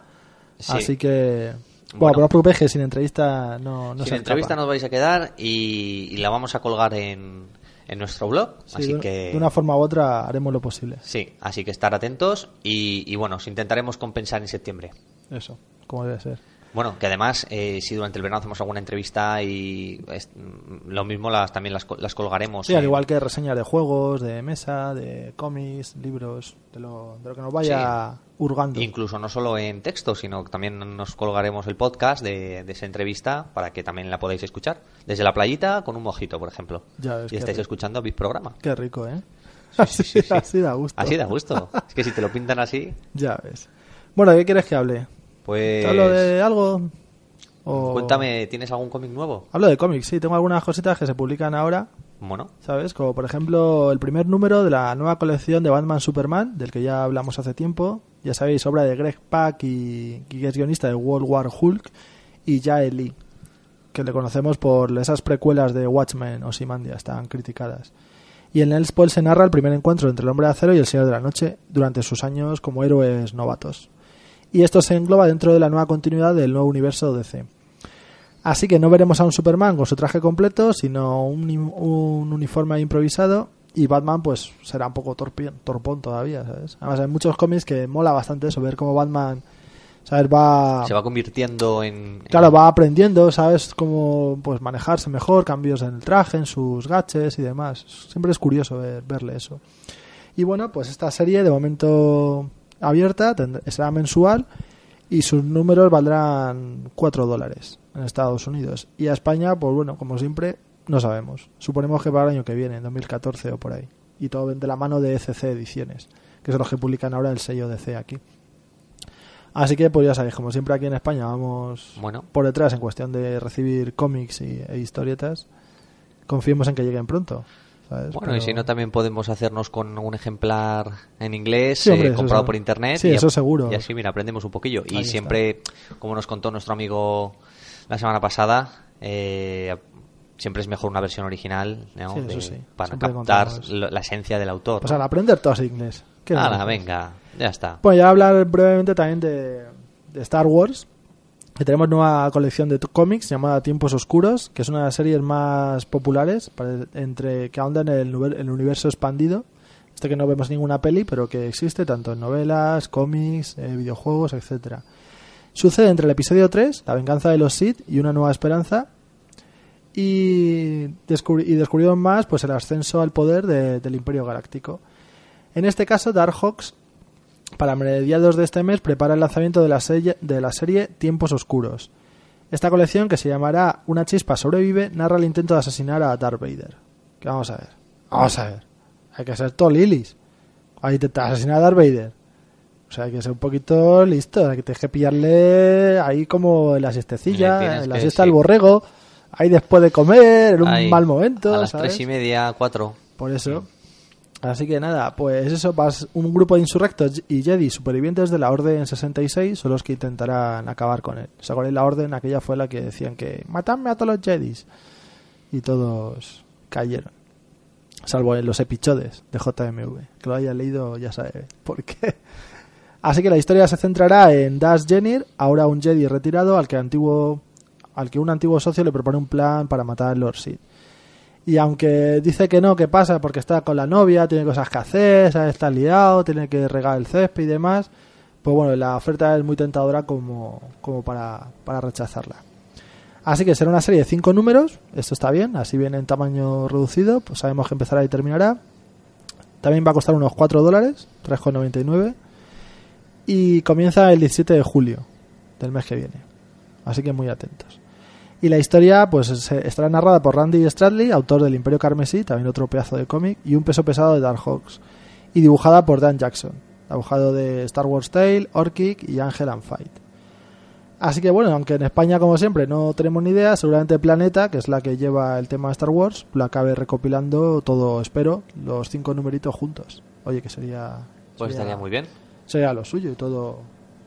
Sí. Así que, bueno, Bueno. pero no os preocupéis que sin entrevista no, no Sin se entrevista nos vais a quedar y, y la vamos a colgar en, en nuestro blog. Sí, así de, que. de una forma u otra haremos lo posible. Sí, así que estar atentos y, y bueno, os intentaremos compensar en septiembre. Eso, como debe ser. Bueno, que además, eh, si durante el verano hacemos alguna entrevista y es- mm, lo mismo las también las, co- las colgaremos. Sí, al igual que reseñas de juegos, de mesa, de cómics, libros, de lo, de lo que nos vaya hurgando. Incluso no solo en texto, sino que también nos colgaremos el podcast de, de esa entrevista para que también la podáis escuchar. Desde la playita con un mojito, por ejemplo. Ya ves y estáis rico. escuchando Big Programa. Qué rico, ¿eh? Sí, sí, sí. así da gusto. Así da gusto. Es que si te lo pintan así, Ya ves. Bueno, ¿de qué quieres que hable? Pues... ¿Te hablo de algo? O- Cuéntame, ¿tienes algún cómic nuevo? Hablo de cómics, sí. Tengo algunas cositas que se publican ahora, Bueno, ¿sabes? Como por ejemplo el primer número de la nueva colección de Batman Superman, del que ya hablamos hace tiempo. Ya sabéis, obra de Greg Pak y, que es guionista de World War Hulk y Jae Lee, que le conocemos por esas precuelas de Watchmen o Simandias tan criticadas. Y en Elsepoil se narra el primer encuentro entre el Hombre de Acero y el Señor de la Noche durante sus años como héroes novatos. Y esto se engloba dentro de la nueva continuidad del nuevo universo DC. Así que no veremos a un Superman con su traje completo, sino un, un uniforme improvisado. Y Batman, pues, será un poco torpón todavía, ¿sabes? Además, hay muchos cómics que mola bastante eso, ver cómo Batman, ¿sabes? Va. se va convirtiendo en... Claro, va aprendiendo, ¿sabes? Cómo pues, manejarse mejor, cambios en el traje, en sus gaches y demás. Siempre es curioso ver- verle eso. Y bueno, pues esta serie de momento abierta será mensual y sus números valdrán 4 dólares en Estados Unidos. Y a España, pues bueno, como siempre, no sabemos. Suponemos que para el año que viene, en 2014 o por ahí. Y todo de la mano de ECC Ediciones, que son los que publican ahora el sello DC aquí. Así que, pues ya sabéis, como siempre aquí en España vamos Bueno. por detrás en cuestión de recibir cómics y, e historietas. Confiemos en que lleguen pronto. ¿Sabes? Bueno, y si no, también podemos hacernos con un ejemplar en inglés Sí, hombre, eh, comprado por internet. Sí, y eso seguro. Y así, mira, aprendemos un poquillo. Ahí y está. siempre, como nos contó nuestro amigo la semana pasada, eh, siempre es mejor una versión original ¿no? Sí, eso De- sí. para Siempre captar lo- la esencia del autor. Pues ¿no? al aprender todos inglés. Venga, ya está. Bueno, ya hablar brevemente también de, de Star Wars. Que tenemos nueva colección de cómics llamada Tiempos Oscuros, que es una de las series más populares entre que ahonda en el, universo expandido. Este que no vemos ninguna peli, pero que existe tanto en novelas, cómics, eh, videojuegos, etcétera. Sucede entre el episodio 3, La venganza de los Sith y Una nueva esperanza, y, descubri- descubrieron más pues el ascenso al poder de- del Imperio Galáctico. En este caso, Darkhawks, para mediados de este mes, prepara el lanzamiento de la, serie, de la serie Tiempos Oscuros. Esta colección, que se llamará Una chispa sobrevive, narra el intento de asesinar a Darth Vader. Que vamos a ver. Vamos a ver. Hay que ser todo lilis. Ahí te asesinar a Darth Vader. O sea, hay que ser un poquito listo. Hay que tienes que pillarle ahí como en la siestecilla, en la siesta al borrego. Ahí después de comer, en un Ahí, mal momento. A las ¿sabes? tres y media, cuatro. Por eso. Así que nada, pues eso, vas, un grupo de insurrectos y Jedi supervivientes de la Orden 66 son los que intentarán acabar con él. ¿Se acuerdan? La Orden aquella fue la que decían que matadme a todos los Jedis. Y todos cayeron. Salvo en los epichodes de JMV. Que lo haya leído ya sabe por qué. Así que la historia se centrará en Dash Jenner, ahora un Jedi retirado al que antiguo al que un antiguo socio le propone un plan para matar al Lord. Y aunque dice que no, que pasa porque está con la novia, tiene cosas que hacer, está liado, tiene que regar el césped y demás, pues bueno, la oferta es muy tentadora como, como para, para rechazarla. Así que será una serie de cinco números, esto está bien, así viene en tamaño reducido, pues sabemos que empezará y terminará. También va a costar unos 4 dólares, 3,99. Y comienza el 17 de julio del mes que viene. Así que muy atentos. Y la historia pues estará narrada por Randy Stradley, autor del Imperio Carmesí, también otro pedazo de cómic, y un peso pesado de Dark Hawks. Y dibujada por Dan Jackson, dibujado de Star Wars Tale, Orkick y Angel and Fight. Así que bueno, aunque en España como siempre no tenemos ni idea, seguramente Planeta, que es la que lleva el tema de Star Wars, lo acabe recopilando todo, espero, los cinco numeritos juntos. Oye, que sería... Pues sería- estaría muy bien. Sería lo suyo y todo,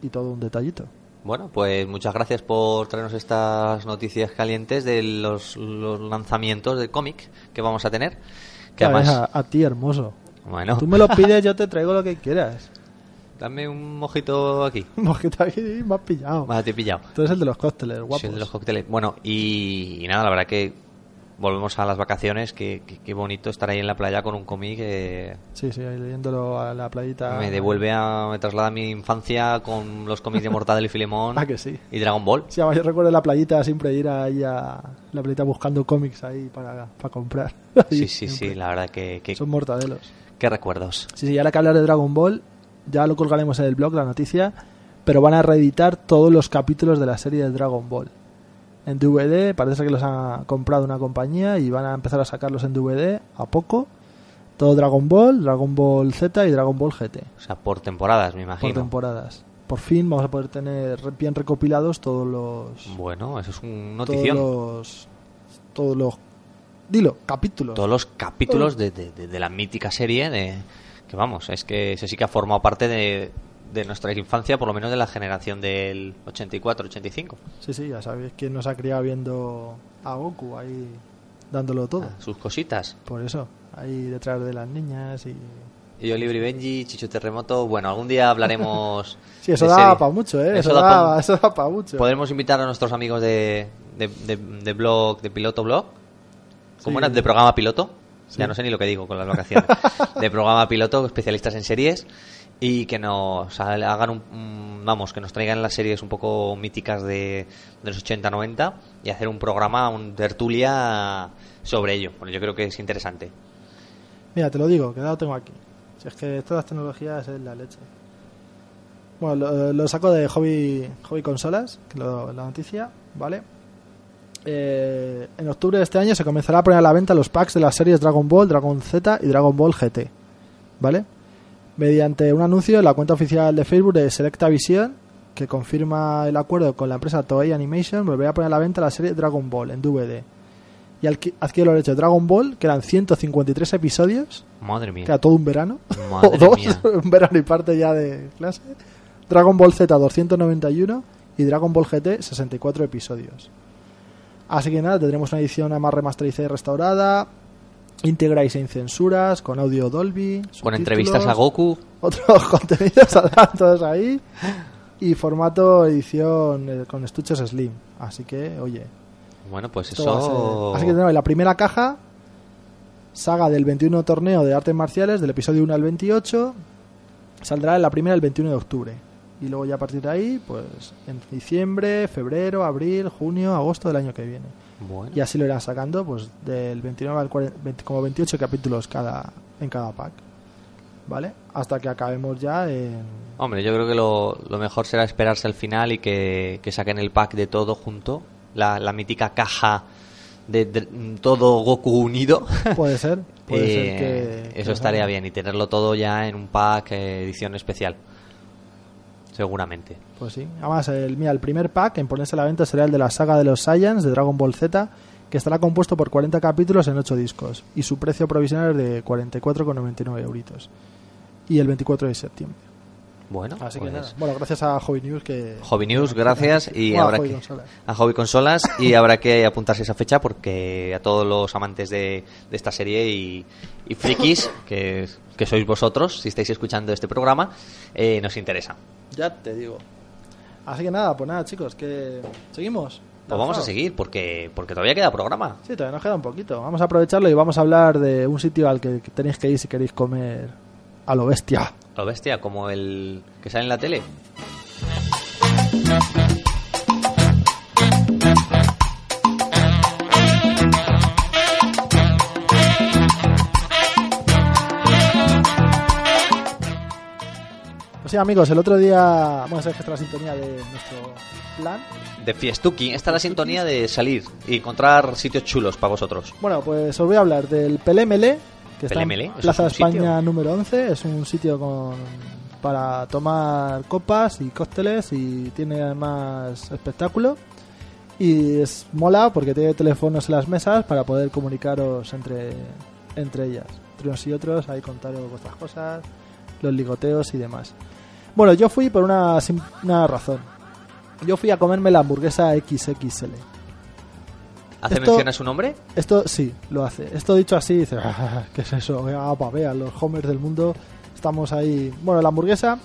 y todo un detallito. Bueno, pues muchas gracias por traernos estas noticias calientes de los, los lanzamientos de cómic que vamos a tener. Que además, a, a ti, hermoso. bueno, Tú me lo pides, yo te traigo lo que quieras. dame un mojito aquí. Un mojito aquí me has pillado. Te he pillado. Tú eres el de los cócteles, guapos. Sí, el de los cócteles. Bueno, y, y nada, la verdad que volvemos a las vacaciones. que que- qué bonito estar ahí en la playa con un cómic que Sí, sí, ahí leyéndolo a la playita. me devuelve a. me traslada a mi infancia con los cómics de Mortadelo y Filemón Ah, que sí. y Dragon Ball. Sí, además yo recuerdo la playita siempre ir ahí a la playita buscando cómics ahí para, para comprar. Sí, sí, sí, siempre. la verdad que. que- Son mortadelos. qué recuerdos. Sí, sí, ahora que hablar de Dragon Ball, ya lo colgaremos en el blog, la noticia, pero van a reeditar todos los capítulos de la serie de Dragon Ball. En DVD, parece que los ha comprado una compañía y van a empezar a sacarlos en DVD a poco. Todo Dragon Ball, Dragon Ball Z y Dragon Ball GT. O sea, por temporadas, me Por imagino. temporadas. Por fin vamos a poder tener bien recopilados todos los... Bueno, eso es un Todos notición. los... Todos los... Dilo, capítulos. Todos los capítulos de, de- de- de la mítica serie de que vamos, es que ese sí que ha formado parte de, de nuestra infancia, por lo menos de la generación del 84-85. Sí, sí, ya sabéis quién nos ha criado viendo a Goku ahí dándolo todo. Sus cositas. Por eso, ahí detrás de las niñas y... Y Oliver y Benji, Chicho Terremoto. Bueno, algún día hablaremos. Sí, eso da para mucho, ¿eh? Eso, Eso da pa- para mucho. Podremos invitar a nuestros amigos de, de, de- de blog, de piloto blog. ¿Cómo Sí. era? De programa piloto. Sí. Ya no sé ni lo que digo con las vacaciones. de programa piloto, especialistas en series. Y que nos ha- hagan un, Vamos, que nos traigan las series un poco míticas de, de los 80-90 y hacer un programa, un tertulia sobre ello. Bueno, yo creo que es interesante. Mira, te lo digo, que lo tengo aquí. Si es que todas las tecnologías es la leche. Bueno, lo, lo saco de Hobby, Hobby Consolas, que lo- la noticia, ¿vale? Eh, en octubre de este año se comenzará a poner a la venta los packs de las series Dragon Ball, Dragon Z y Dragon Ball GT, ¿vale? Mediante un anuncio en la cuenta oficial de Facebook de Selecta Vision, que confirma el acuerdo con la empresa Toei Animation, volverá a poner a la venta la serie Dragon Ball en DVD. Y adquiere los derechos de Dragon Ball, que eran 153 episodios, Madre que mía. era todo un verano, Madre o dos, mía. un verano y parte ya de clase. Dragon Ball Z 291 y Dragon Ball GT 64 episodios. Así que nada, tendremos una edición más remasterizada y restaurada, íntegra y sin censuras, con audio Dolby, Con entrevistas a Goku. otros contenidos todos ahí. y formato edición eh, con estuches Slim. Así que, oye, Bueno, pues eso... Así que tenemos la primera caja, saga del 21 torneo de artes marciales, del episodio 1 al 28, saldrá en la primera el 21 de octubre. Y luego ya a partir de ahí, pues en diciembre, febrero, abril, junio, agosto del año que viene. Bueno. Y así lo irán sacando, pues del 29 al 40, 20 como 28 capítulos cada en cada pack. ¿Vale? Hasta que acabemos ya en... Hombre, yo creo que lo, lo mejor será esperarse al final y que, que saquen el pack de todo junto. La, la mítica caja de, de- todo Goku unido. Puede ser. Puede Eh, ser que... eso estaría bien y tenerlo todo ya en un pack eh, edición especial. Seguramente. Pues sí. Además, el, mira, el primer pack en ponerse a la venta será el de la saga de los Saiyans de Dragon Ball Z, que estará compuesto por 40 capítulos en 8 discos. Y su precio provisional es de 44,99 euritos. Y el 24 de septiembre. Bueno, Así pues, que nada. Bueno, gracias a Hobby News que... Hobby News, gracias y Bueno, a Hobby que Consolas. a Hobby Consolas y habrá que apuntarse esa fecha porque a todos los amantes de, de esta serie y, y frikis que, que sois vosotros si estáis escuchando este programa eh, nos interesa. Ya te digo. Así que nada, pues nada, chicos, que... ¿Seguimos? Pues vamos a seguir porque porque todavía queda programa. Sí, todavía nos queda un poquito. Vamos a aprovecharlo y vamos a hablar de un sitio al que tenéis que ir si queréis comer a lo bestia. Lo bestia como el que sale en la tele. Pues sí, amigos, el otro día... Que esta es la sintonía de nuestro plan. De Fiestuki, esta es la sintonía de salir y encontrar sitios chulos para vosotros. Bueno, pues os voy a hablar del Pelemele, que está Pelemele, en ¿eso Plaza de España sitio? número 11. Es un sitio con para tomar copas y cócteles y tiene además espectáculo. Y es mola porque tiene teléfonos en las mesas para poder comunicaros entre, entre ellas. Entre unos y otros, ahí contaros vuestras cosas, los ligoteos y demás. Bueno, yo fui por una, una razón. Yo fui a comerme la hamburguesa XXL. ¿Hace Esto- mención a su nombre? Esto sí, lo hace. Esto dicho así, dice, "Ah, ¿qué es eso? Ah, pa, vean, los homers del mundo, estamos ahí. Bueno, la hamburguesa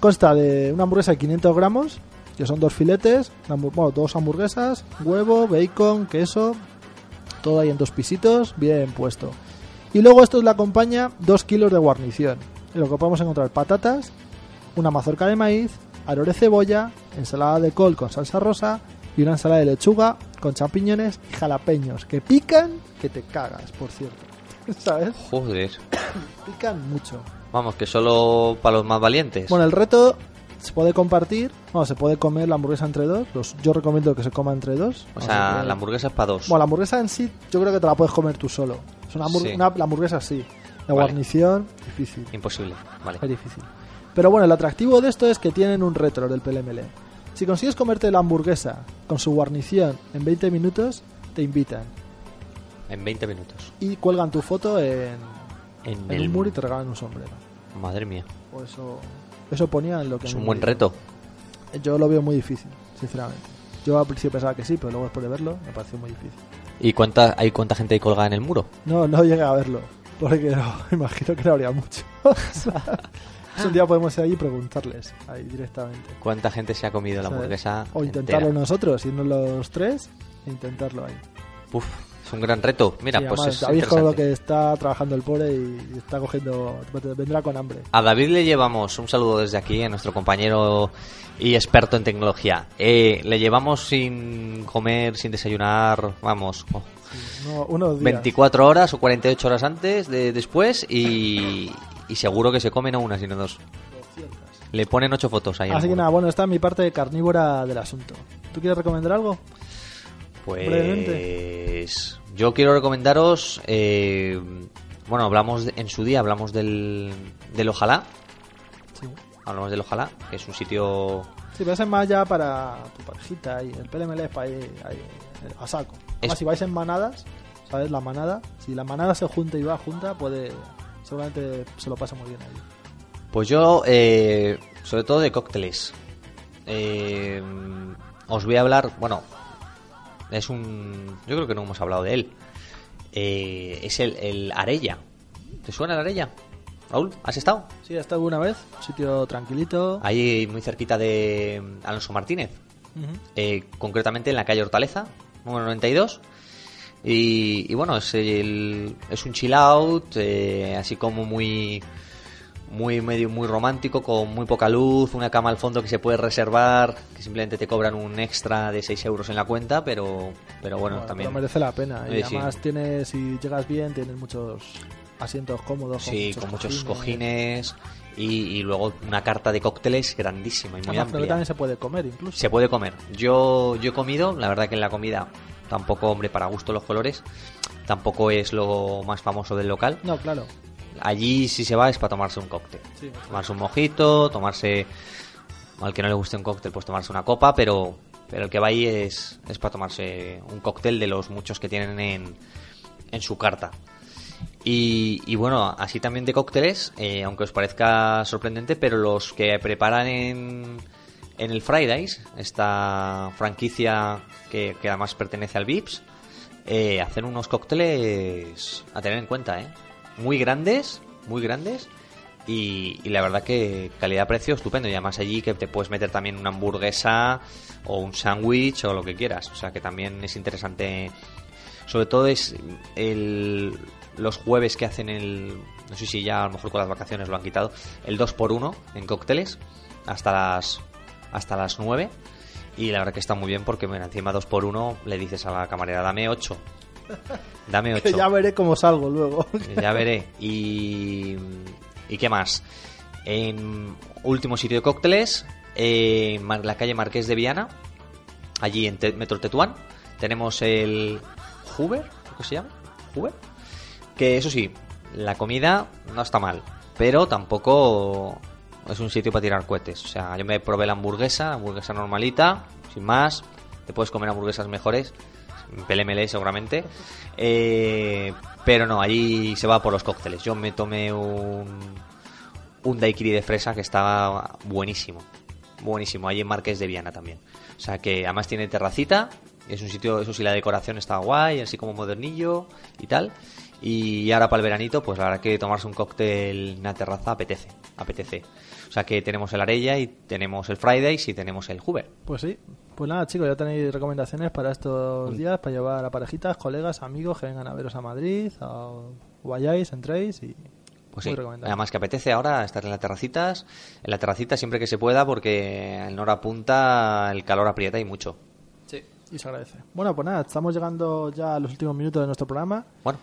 consta de una hamburguesa de 500 gramos, que son dos filetes, bueno, dos hamburguesas, huevo, bacon, queso, todo ahí en dos pisitos, bien puesto. Y luego esto le acompaña dos kilos de guarnición, en lo que podemos encontrar patatas, una mazorca de maíz, aro de cebolla, ensalada de col con salsa rosa y una ensalada de lechuga con champiñones y jalapeños que pican que te cagas, por cierto. ¿Sabes? Joder. Pican mucho. Vamos, que solo para los más valientes. Bueno, el reto se puede compartir, bueno, se puede comer la hamburguesa entre dos. Los, yo recomiendo que se coma entre dos. o sea, que- la hamburguesa es para dos. Bueno, la hamburguesa en sí, yo creo que te la puedes comer tú solo. Es una, hamburg- Sí. una- la hamburguesa sí. La Vale. guarnición, difícil. Imposible. Vale. Es difícil. Pero bueno, el atractivo de esto es que tienen un retro del PLML. Si consigues comerte la hamburguesa con su guarnición en 20 minutos, te invitan. En 20 minutos. Y cuelgan tu foto en, En en el un muro y te regalan un sombrero. Madre mía. O eso, eso ponía en lo que... Es un buen reto. Yo lo veo muy difícil, sinceramente. Yo al principio pensaba que sí, pero luego después de verlo me pareció muy difícil. ¿Y cuánta, hay cuánta gente hay colgada en el muro? No, no llegué a verlo, porque no, imagino que no habría mucho. Sea, un día podemos ir allí y preguntarles ahí directamente. ¿Cuánta gente se ha comido la hamburguesa? O intentarlo entera? nosotros, irnos los tres e intentarlo ahí. Uf, es un gran reto. Mira, Sí, pues además, es David con lo que está trabajando el pobre y está cogiendo, vendrá con hambre. A David le llevamos un saludo desde aquí, a nuestro compañero y experto en tecnología. Eh, le llevamos sin comer, sin desayunar, vamos, oh, No, unos días. 24 horas o 48 horas antes de después y, y seguro que se come no una, sino dos. Le ponen ocho fotos ahí. Así que nada, bueno, esta es mi parte carnívora del asunto. ¿Tú quieres recomendar algo? Pues yo quiero recomendaros, eh, bueno, hablamos de- en su día hablamos del, del Ojalá, Sí. hablamos del Ojalá, que es un sitio Sí, pero es más ya para tu parejita y el PLML es para ir ahí, a saco. Además, Es- si vais en manadas, ¿sabes? La manada, si la manada se junta y va junta, puede. Seguramente se lo pasa muy bien ahí. Pues yo, eh, sobre todo de cócteles. Eh, os voy a hablar, bueno, es un... Yo creo que no hemos hablado de él. Eh, es el, el Arella. ¿Te suena el Arella? Raúl, ¿has estado? Sí, he estado una vez, un sitio tranquilito. Ahí muy cerquita de Alonso Martínez. Eh, concretamente en la calle Hortaleza, número 92. Y, y bueno, es, el- es un chill out, eh, así como muy muy medio muy romántico, con muy poca luz, una cama al fondo que se puede reservar, que simplemente te cobran un extra de 6 euros en la cuenta, pero, pero bueno, Bueno, también... pero merece la pena. Y Eh, sí. además tienes, si llegas bien, tienes muchos asientos cómodos. Sí, con muchos cojines y, y luego una carta de cócteles grandísima y muy Además, amplia. también se puede comer incluso. Se puede comer. Yo, yo he comido, la verdad que en la comida tampoco, hombre, para gusto los colores, tampoco es lo más famoso del local. No, claro. Allí si se va es para tomarse un cóctel. Sí. Tomarse un mojito, tomarse... Al que no le guste un cóctel, pues tomarse una copa, pero, pero el que va ahí es, es para tomarse un cóctel de los muchos que tienen en, en su carta. Y, y bueno, así también de cócteles, eh, aunque os parezca sorprendente, pero los que preparan en, en el Fridays, esta franquicia que, además pertenece al Vips, eh, hacen unos cócteles a tener en cuenta, ¿eh? Muy grandes, muy grandes. Y, y la verdad que calidad-precio estupendo. Y además allí que te puedes meter también una hamburguesa o un sándwich o lo que quieras. O sea que también es interesante. Sobre todo es el, los jueves que hacen el... No sé si ya a lo mejor con las vacaciones lo han quitado. El 2x1 en cócteles hasta las, hasta las 9. Y la verdad que está muy bien porque mira, encima 2x1 le dices a la camarera, dame 8. Dame 8. Que ya veré cómo salgo luego. Ya veré. Y. ¿Y qué más? En último sitio de cócteles, en Mar- la calle Marqués de Viana, allí en Te- Metro Tetuán, tenemos el Hoover, ¿qué se llama? Hoover. Que eso sí, la comida no está mal, pero tampoco es un sitio para tirar cohetes. O sea, yo me probé la hamburguesa, hamburguesa normalita, sin más. Te puedes comer hamburguesas mejores, PLML seguramente. Eh, pero no, allí se va por los cócteles. Yo me tomé un, un daiquiri de fresa que estaba buenísimo. Buenísimo, allí en Marqués de Viana también. O sea que además tiene terracita. Es un sitio, eso sí, la decoración está guay, así como modernillo y tal. Y ahora para el veranito, pues la verdad que tomarse un cóctel en una terraza apetece, apetece. O sea que tenemos el Arella y tenemos el Fridays y tenemos el Hoover. Pues sí. Pues nada, chicos, ya tenéis recomendaciones para estos Mm. días, para llevar a parejitas, colegas, amigos que vengan a veros a Madrid, o vayáis, entréis y Pues sí, además que apetece ahora estar en las terracitas, en la terracita siempre que se pueda porque en hora punta el calor aprieta y mucho. Sí. Y se agradece. Bueno, pues nada, estamos llegando ya a los últimos minutos de nuestro programa. Bueno,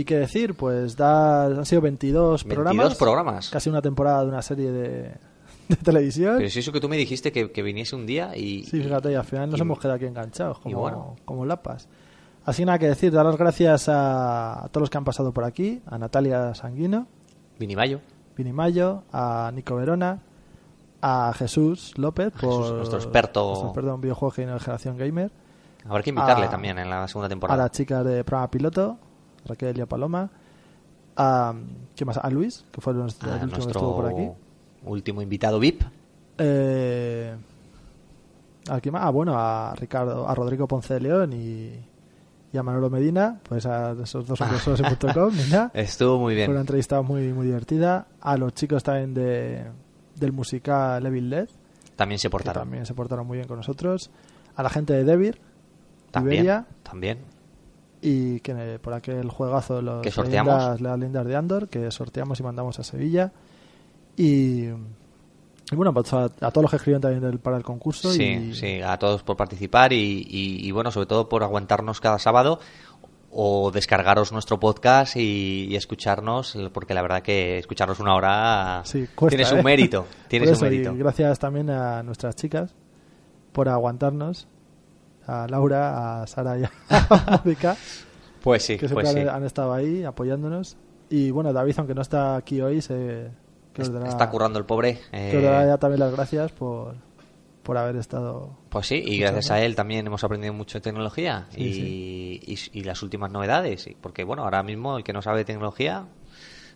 Y qué decir, pues da, han sido 22, 22 programas. programas. Casi una temporada de una serie de, de televisión. pero es eso que tú me dijiste que, que viniese un día y... Sí, fíjate, y al final nos y- hemos quedado aquí enganchados, como, bueno. como lapas. Así nada que decir, dar las gracias a, a todos los que han pasado por aquí, a Natalia Sanguino, Vinimayo, Vini Mayo, a Nico Verona, a Jesús López, por Jesús, nuestro experto. nuestro experto en videojuegos y en generación gamer, habrá que invitarle a- también en la segunda a temporada. las chicas de programa piloto, Raquel y a Paloma, a, ¿qué más? a Luis, que fue nuestro, A el último que estuvo por aquí. nuestro último invitado VIP. Eh, ¿a quién más? Ah, bueno, a Ricardo, a Rodrigo Ponce de León y, y a Manolo Medina, pues a esos dos hombres en .com, mira. Estuvo muy Fue una bien. entrevista muy, muy divertida. A los chicos también de, del musical Evil Dead, También se portaron. también se portaron muy bien con nosotros. A la gente de Devir, También. Iberia También. Y que por aquel juegazo de los leyendas- las leyendas de Andor, que sorteamos y mandamos a Sevilla. Y, y bueno, pues a, a todos los que escribieron también del- para el concurso. Sí, y, sí, a todos por participar y, y- y, bueno, sobre todo por aguantarnos cada sábado o descargaros nuestro podcast y, escucharnos, porque la verdad que escucharnos una hora Sí, cuesta, tiene su ¿eh? mérito, tiene su mérito. gracias también a nuestras chicas por aguantarnos. A Laura, a Sara y a Mónica, Pues sí, que pues sí. han, estado ahí apoyándonos. Y bueno, David, aunque no está aquí hoy, se, que dará- Está currando el pobre. que eh, dará ya también las gracias por, por haber estado. Pues sí, y gracias a él también hemos aprendido mucho de tecnología Sí, y, y- y las últimas novedades. y- Porque bueno, ahora mismo el que no sabe de tecnología,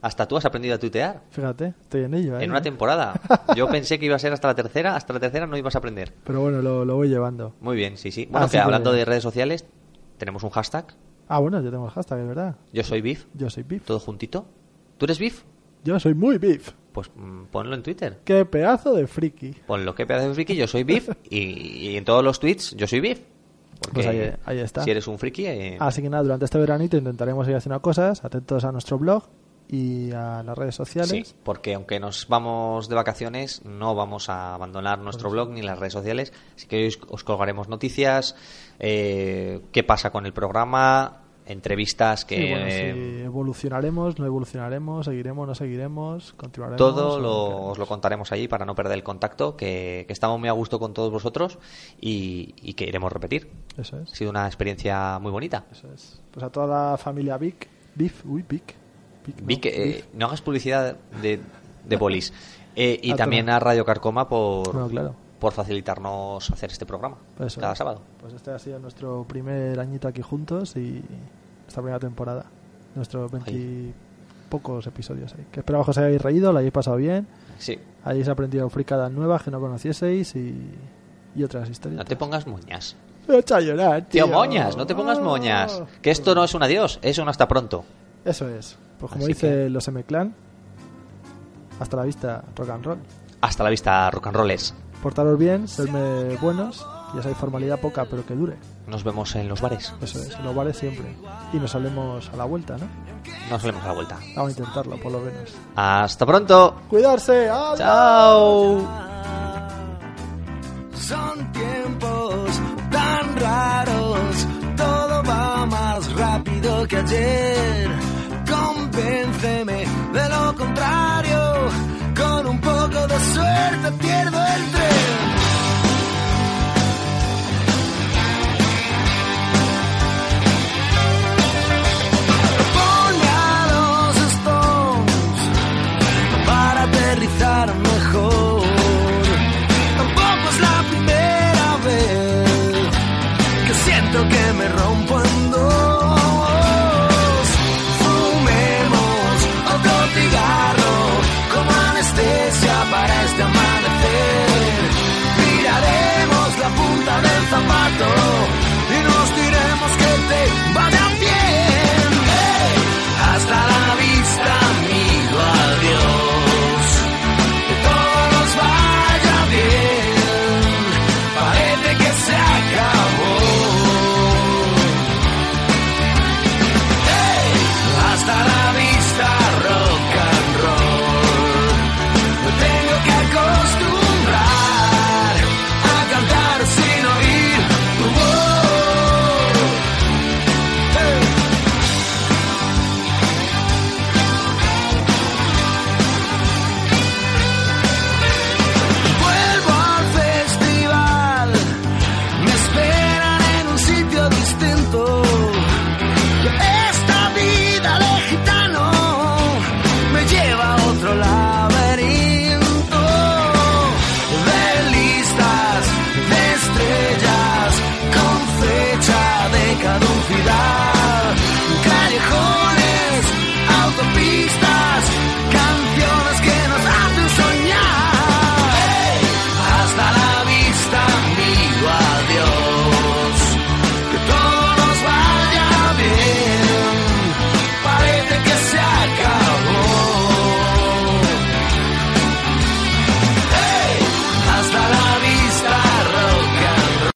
hasta tú has aprendido a tuitear. Fíjate, estoy en ello. ¿eh? En una temporada. Yo pensé que iba a ser hasta la tercera, hasta la tercera no ibas a aprender. Pero bueno, lo, lo voy llevando. Muy bien, sí, sí. Bueno, Así que que- hablando de redes sociales, tenemos un hashtag. Ah, bueno, yo tengo el hashtag, es verdad. Yo soy Bif, Yo soy Pip. todo juntito. ¿Tú eres Bif? Yo soy muy beef. Pues mm, ponlo en Twitter. Qué pedazo de friki. Ponlo que pedazo de friki, yo soy Biff. y, y en todos los tweets yo soy Biff. Porque Pues ahí- ahí está. Si eres un friki, eh, Así que nada, durante este veranito intentaremos ir haciendo cosas, atentos a nuestro blog y a las redes sociales. Sí, porque aunque nos vamos de vacaciones, no vamos a abandonar nuestro blog ni las redes sociales. Así que hoy os, os colgaremos noticias, eh, qué pasa con el programa, entrevistas que... Sí, bueno, eh, si evolucionaremos, no evolucionaremos, seguiremos, no seguiremos, continuaremos. todo lo, os lo contaremos allí para no perder el contacto, que, que estamos muy a gusto con todos vosotros y, y que iremos repetir. Eso es. Ha sido una experiencia muy bonita. Eso es. Pues a toda la familia Vic, Beef, uy, Vic. Vic, no, eh, no hagas publicidad de, de bolis. Eh, y Ah, también a Radio Carcoma por, No, claro. por facilitarnos hacer este programa cada es. sábado. Pues este ha sido nuestro primer añito aquí juntos y nuestra primera temporada. Nuestros veintipocos episodios ahí. Que esperamos que os hayáis reído, lo hayáis pasado bien, Sí, hayáis aprendido fricadas nuevas que no conocieseis y, y otras historias. no te pongas moñas. Me he hecho a llorar, tío. Tío, moñas, no te pongas moñas. Que esto no es un adiós, es un hasta pronto. Eso es. Pues como Así dice que- los M-Clan, hasta la vista, rock and roll. Hasta la vista, rock and rolls. Portaros bien, serme buenos, ya sabéis, formalidad poca, pero que dure. Nos vemos en los bares. Eso es, en los bares siempre. Y nos hablemos a la vuelta, ¿no? Nos vemos a la vuelta. Vamos a intentarlo, por lo menos. Hasta pronto. ¡Cuidarse! ¡Adiós! Chao. Son tiempos tan raros, todo va más rápido que ayer. Convénceme de lo contrario, con un poco de suerte pierdo el tren.